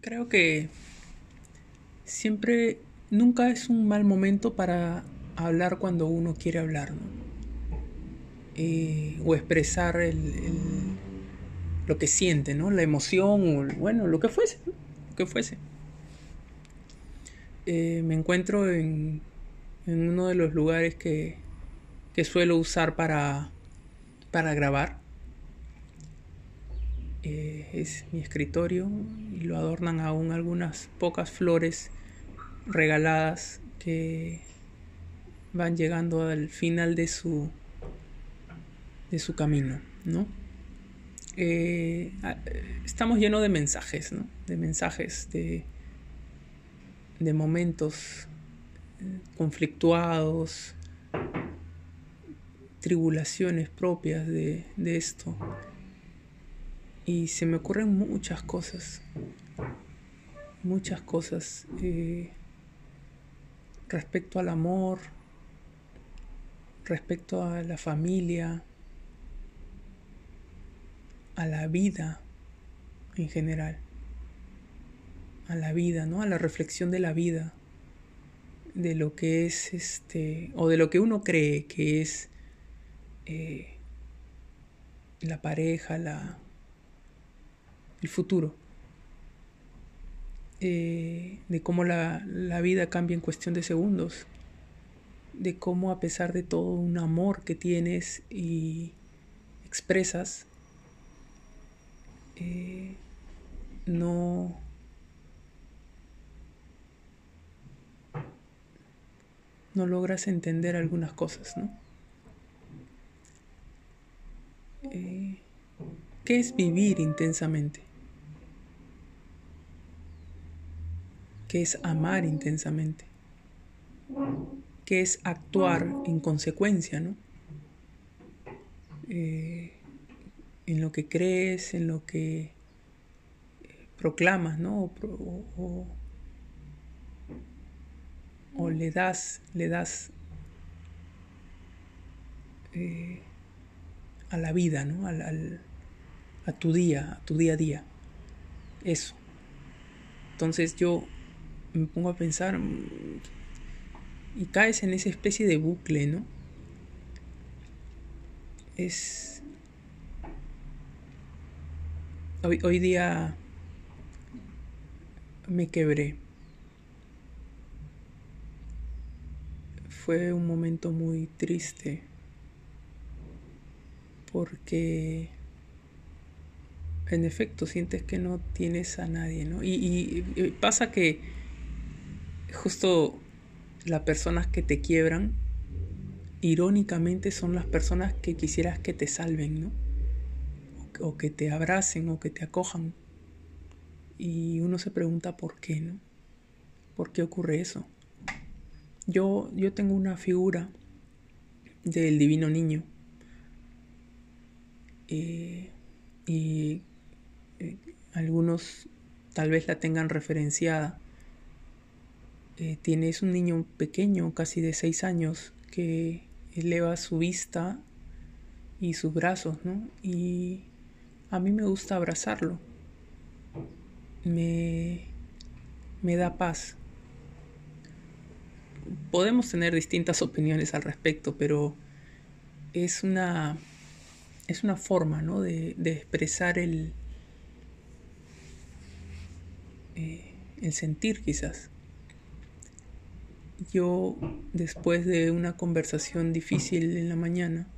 Creo que siempre, nunca es un mal momento para hablar cuando uno quiere hablar, ¿no? Eh, o expresar lo que siente, ¿no? La emoción, o bueno, lo que fuese, lo que fuese. Eh, me encuentro en, uno de los lugares que, que suelo usar para, para grabar. Eh, es mi escritorio y lo adornan aún algunas pocas flores regaladas que van llegando al final de su de su camino, ¿no? Eh, estamos llenos de mensajes, ¿no? De mensajes, de, de momentos eh, conflictuados, tribulaciones propias de, de esto. Y se me ocurren muchas cosas, muchas cosas eh, respecto al amor, respecto a la familia, a la vida en general, a la vida, ¿no? A la reflexión de la vida, de lo que es este, o de lo que uno cree que es eh, la pareja, la, el futuro, eh, de cómo la, la vida cambia en cuestión de segundos, de cómo a pesar de todo un amor que tienes y expresas, eh, no no logras entender algunas cosas, ¿no? Eh, ¿Qué es vivir intensamente? ¿Qué es amar intensamente? ¿Qué es actuar en consecuencia, ¿no? Eh, en lo que crees, en lo que eh, proclamas, ¿no? O, le das, le das eh, a la vida, ¿no? A tu día, a tu día a día. Eso. Entonces yo me pongo a pensar mm, y caes en esa especie de bucle, ¿no? Es Hoy, día me quebré. Fue un momento muy triste porque en efecto sientes que no tienes a nadie, ¿no? Y, y pasa que justo las personas que te quiebran, irónicamente son las personas que quisieras que te salven, ¿no? o que te abracen o que te acojan. Y uno se pregunta por qué, ¿no? ¿Por qué ocurre eso? Yo, yo tengo una figura del divino niño. Eh, y eh, algunos tal vez la tengan referenciada. Eh, tienes un niño pequeño, casi de seis años, que eleva su vista y sus brazos, ¿no? Y a mí me gusta abrazarlo. Me, da paz. Podemos tener distintas opiniones al respecto, pero es una, es una forma ¿no? de, expresar el, eh, el sentir quizás. Yo, después de una conversación difícil en la mañana,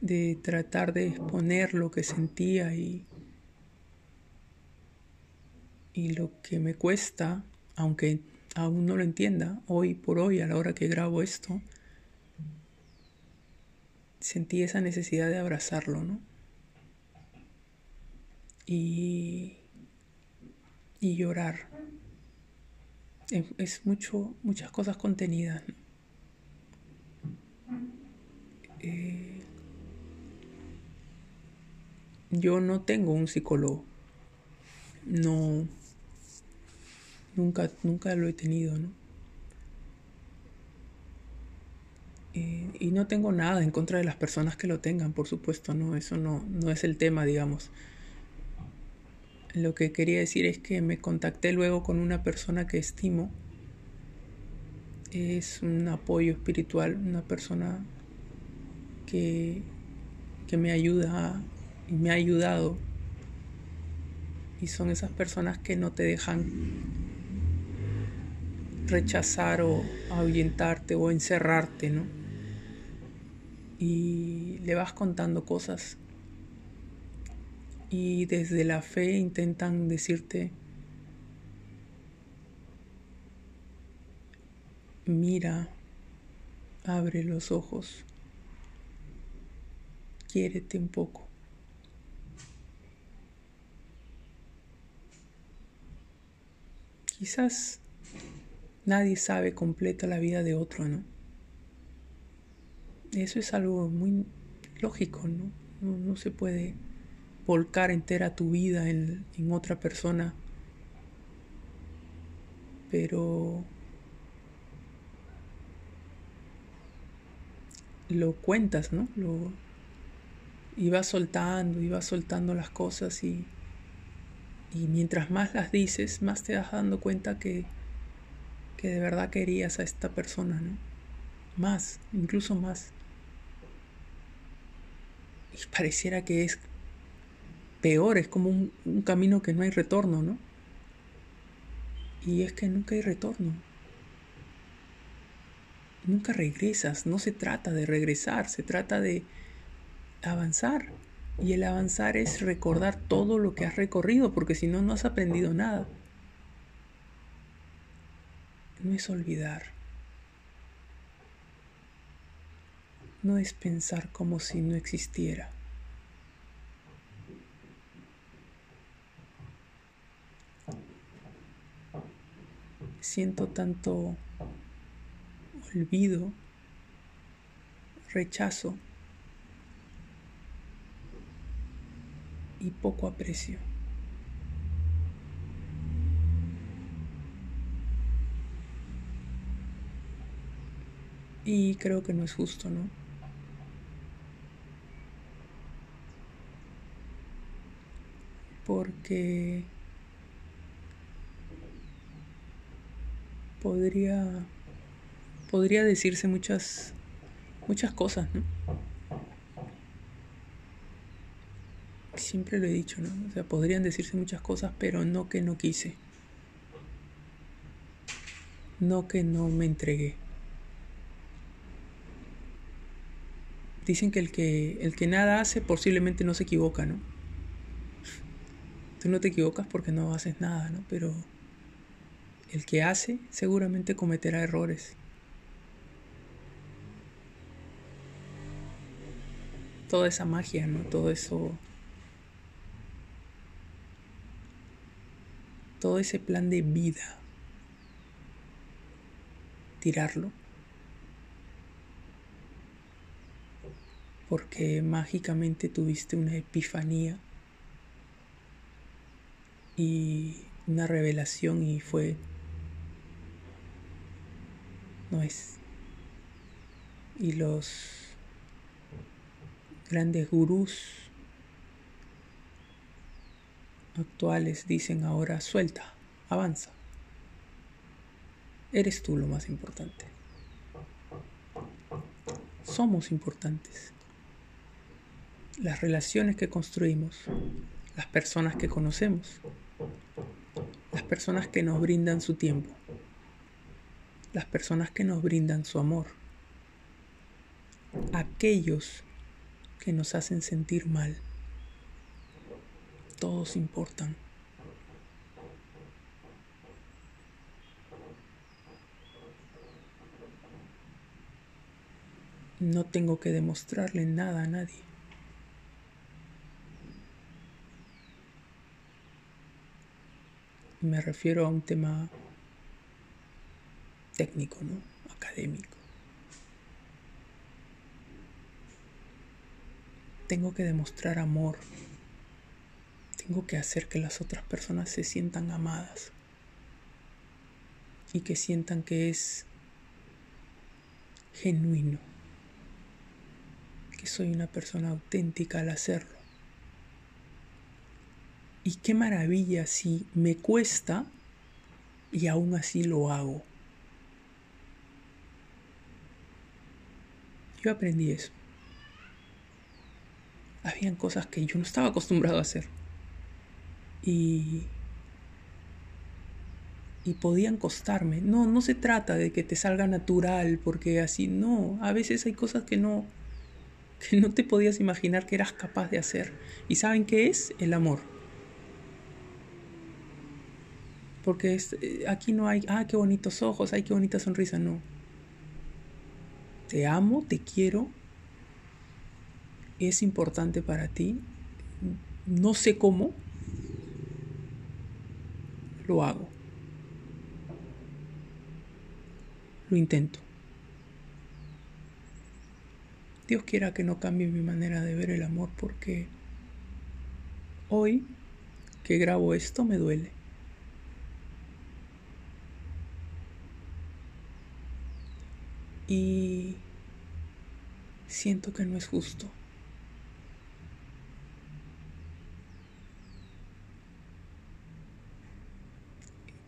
de tratar de exponer lo que sentía y, y lo que me cuesta, aunque aún no lo entienda, hoy por hoy, a la hora que grabo esto, sentí esa necesidad de abrazarlo, ¿no? Y, y llorar. Es, mucho, muchas cosas contenidas. Eh, yo no tengo un psicólogo. No. Nunca, nunca lo he tenido, ¿no? Eh, y no tengo nada en contra de las personas que lo tengan, por supuesto, ¿no? Eso no, no es el tema, digamos. Lo que quería decir es que me contacté luego con una persona que estimo. Es un apoyo espiritual, una persona que, que me ayuda y me ha ayudado. Y son esas personas que no te dejan rechazar o ahuyentarte o encerrarte, ¿no? Y le vas contando cosas y desde la fe intentan decirte, mira, abre los ojos, quiérete un poco. Quizás nadie sabe completa la vida de otro, ¿no? Eso es algo muy lógico, ¿no? No, no se puede volcar entera tu vida en, otra persona, pero lo cuentas, ¿no? Lo, y vas soltando, y vas soltando las cosas y, y mientras más las dices, más te vas dando cuenta que, que de verdad querías a esta persona, ¿no? Más, incluso más. Y pareciera que es peor, es como un, camino que no hay retorno, ¿no? Y es que nunca hay retorno. Nunca regresas, no se trata de regresar, se trata de avanzar. Y el avanzar es recordar todo lo que has recorrido, porque si no, no has aprendido nada. No es olvidar. No es pensar como si no existiera. Siento tanto olvido, rechazo y poco aprecio. Y creo que no es justo, ¿no? Porque podría, podría decirse muchas, muchas cosas, ¿no? Siempre lo he dicho, ¿no? O sea, podrían decirse muchas cosas, pero no que no quise. No que no me entregué. Dicen que el que, el que nada hace posiblemente no se equivoca, ¿no? Tú no te equivocas porque no haces nada, ¿no? Pero el que hace seguramente cometerá errores. Toda esa magia, ¿no? Todo eso... Todo ese plan de vida. Tirarlo. Porque mágicamente tuviste una epifanía y una revelación y fue no es. Y los grandes gurús actuales dicen ahora suelta, avanza. Eres tú lo más importante. Somos importantes. Las relaciones que construimos, las personas que conocemos, las personas que nos brindan su tiempo las personas que nos brindan su amor, aquellos que nos hacen sentir mal, todos importan. No tengo que demostrarle nada a nadie. Me refiero a un tema técnico, ¿no? Académico. Tengo que demostrar amor. Tengo que hacer que las otras personas se sientan amadas y que sientan que es genuino, que soy una persona auténtica al hacerlo. Y qué maravilla si me cuesta y aún así lo hago. Yo aprendí eso. Habían cosas que yo no estaba acostumbrado a hacer. Y y podían costarme. No, no se trata de que te salga natural, porque así no. A veces hay cosas que no que no te podías imaginar que eras capaz de hacer. ¿Y saben qué es? El amor. Porque eh, aquí no hay, ah, qué bonitos ojos, ay, qué bonita sonrisa, no. Te amo, te quiero, es importante para ti, no sé cómo, lo hago. Lo intento. Dios quiera que no cambie mi manera de ver el amor porque hoy que grabo esto me duele. Y siento que no es justo.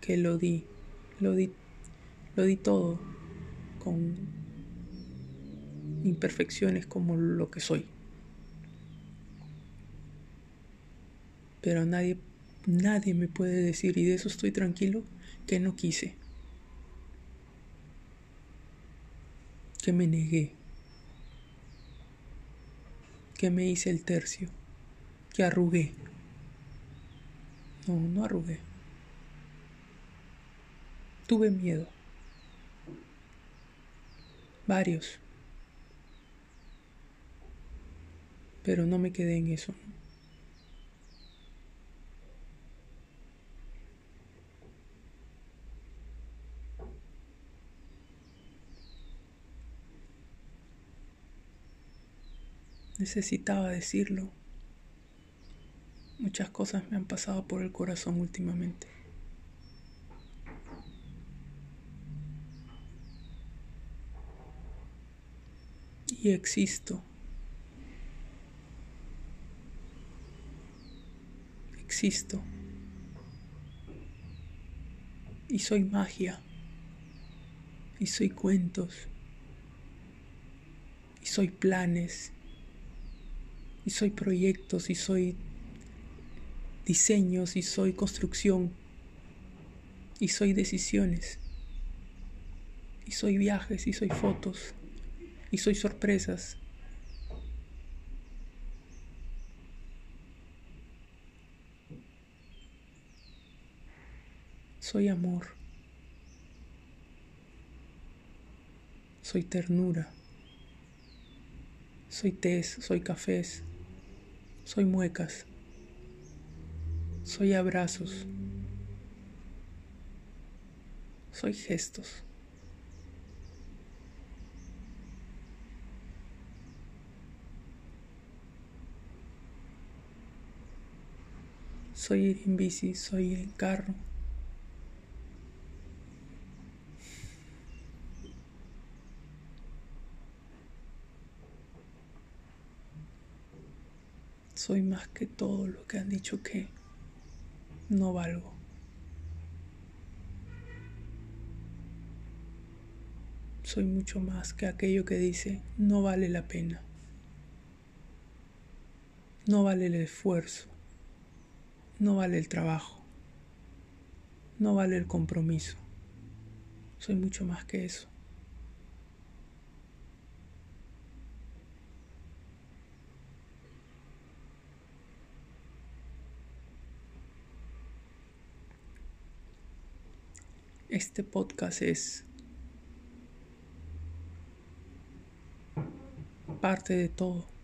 Que lo di, lo di, lo di todo con imperfecciones como lo que soy. Pero nadie, nadie me puede decir, y de eso estoy tranquilo, que no quise. Que me negué, que me hice el tercio, que arrugué. No, no arrugué. Tuve miedo. Varios. Pero no me quedé en eso. Necesitaba decirlo. Muchas cosas me han pasado por el corazón últimamente. Y existo. Existo. Y soy magia. Y soy cuentos. Y soy planes y soy proyectos, y soy diseños, y soy construcción, y soy decisiones, y soy viajes, y soy fotos, y soy sorpresas. Soy amor. Soy ternura. Soy tés, soy cafés, soy muecas. Soy abrazos. Soy gestos. Soy ir en bici, soy ir en carro. Soy más que todo lo que han dicho que no valgo. Soy mucho más que aquello que dice no vale la pena. No vale el esfuerzo. No vale el trabajo. No vale el compromiso. Soy mucho más que eso. Este podcast es parte de todo.